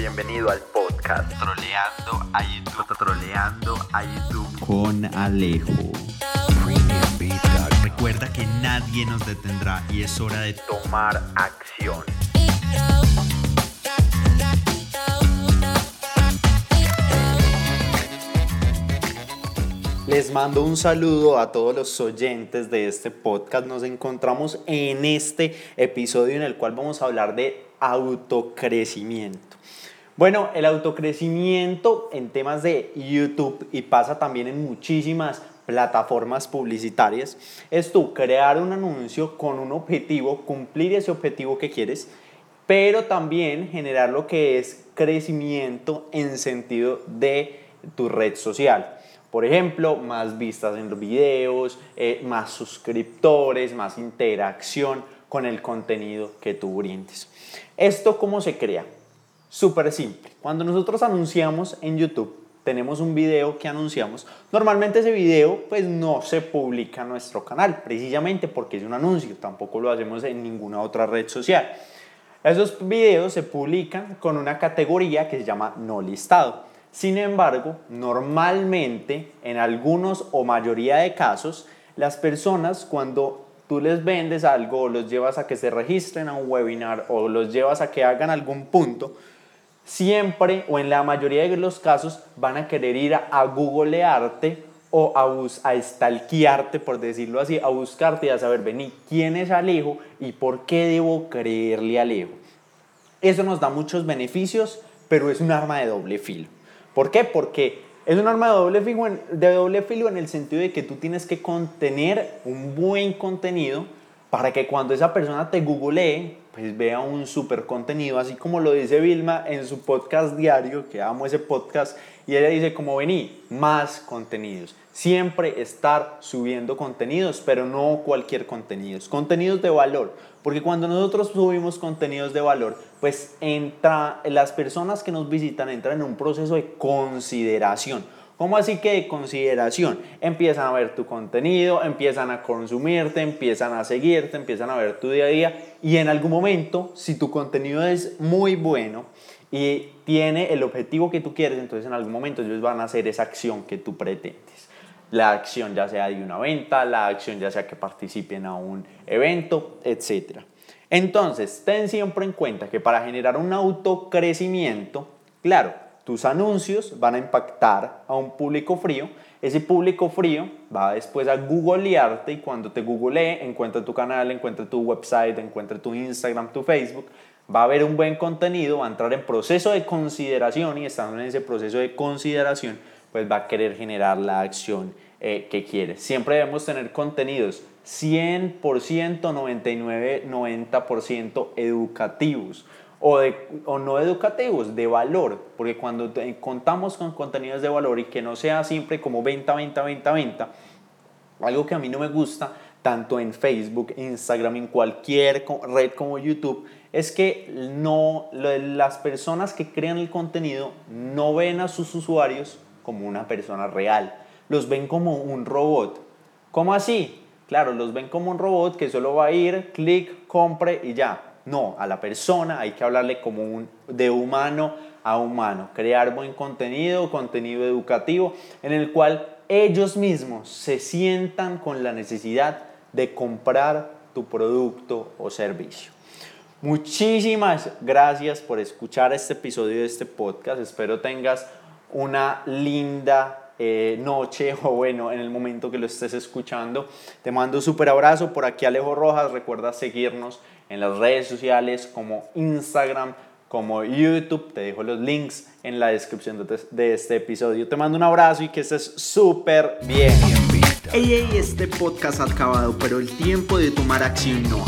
Bienvenido al podcast Troleando a YouTube. Troleando a YouTube Con Alejo. Recuerda que nadie nos detendrá y es hora de tomar acción. Les mando un saludo a todos los oyentes de este podcast. Nos encontramos en este episodio en el cual vamos a hablar de autocrecimiento. Bueno, el autocrecimiento en temas de YouTube y pasa también en muchísimas plataformas publicitarias es tú crear un anuncio con un objetivo, cumplir ese objetivo que quieres, pero también generar lo que es crecimiento en sentido de tu red social. Por ejemplo, más vistas en los videos, eh, más suscriptores, más interacción con el contenido que tú brindes. ¿Esto cómo se crea? Súper simple. Cuando nosotros anunciamos en YouTube, tenemos un video que anunciamos, normalmente ese video pues no se publica en nuestro canal, precisamente porque es un anuncio, tampoco lo hacemos en ninguna otra red social. Esos videos se publican con una categoría que se llama no listado. Sin embargo, normalmente, en algunos o mayoría de casos, las personas cuando tú les vendes algo o los llevas a que se registren a un webinar o los llevas a que hagan algún punto, siempre o en la mayoría de los casos van a querer ir a, googlearte o a, a stalkearte, por decirlo así, a buscarte y a saber, vení, quién es Alejo y por qué debo creerle a Alejo. Eso nos da muchos beneficios, pero es un arma de doble filo. ¿Por qué? Porque es un arma de doble, filo en, de doble filo en el sentido de que tú tienes que contener un buen contenido para que cuando esa persona te googlee, pues vea un super contenido, así como lo dice Vilma en su podcast diario, que amo ese podcast, y ella dice como vení, más contenidos. Siempre estar subiendo contenidos, pero no cualquier contenido, contenidos de valor. Porque cuando nosotros subimos contenidos de valor, pues entra, las personas que nos visitan entran en un proceso de consideración. ¿Cómo así que de consideración? Empiezan a ver tu contenido, empiezan a consumirte, empiezan a seguirte, empiezan a ver tu día a día y en algún momento, si tu contenido es muy bueno y tiene el objetivo que tú quieres, entonces en algún momento ellos van a hacer esa acción que tú pretendes la acción ya sea de una venta, la acción ya sea que participen a un evento, etc. Entonces, ten siempre en cuenta que para generar un autocrecimiento, claro, tus anuncios van a impactar a un público frío, ese público frío va después a googlearte y cuando te googlee encuentra tu canal, encuentra tu website, encuentra tu Instagram, tu Facebook, va a haber un buen contenido, va a entrar en proceso de consideración y estando en ese proceso de consideración, pues va a querer generar la acción eh, que quiere. Siempre debemos tener contenidos 100%, 99, 90% educativos o, de, o no educativos, de valor, porque cuando contamos con contenidos de valor y que no sea siempre como venta, venta, venta, venta, algo que a mí no me gusta, tanto en Facebook, Instagram, en cualquier red como YouTube, es que no, las personas que crean el contenido no ven a sus usuarios como una persona real, los ven como un robot. ¿Cómo así? Claro, los ven como un robot que solo va a ir, clic, compre y ya. No, a la persona hay que hablarle como un, de humano a humano, crear buen contenido, contenido educativo, en el cual ellos mismos se sientan con la necesidad de comprar tu producto o servicio. Muchísimas gracias por escuchar este episodio de este podcast. Espero tengas una linda eh, noche o bueno, en el momento que lo estés escuchando. Te mando un súper abrazo. Por aquí Alejo Rojas. Recuerda seguirnos en las redes sociales como Instagram, como YouTube. Te dejo los links en la descripción de, este episodio. Te mando un abrazo y que estés súper bien. Ey, ey, este podcast ha acabado, pero el tiempo de tomar acción no.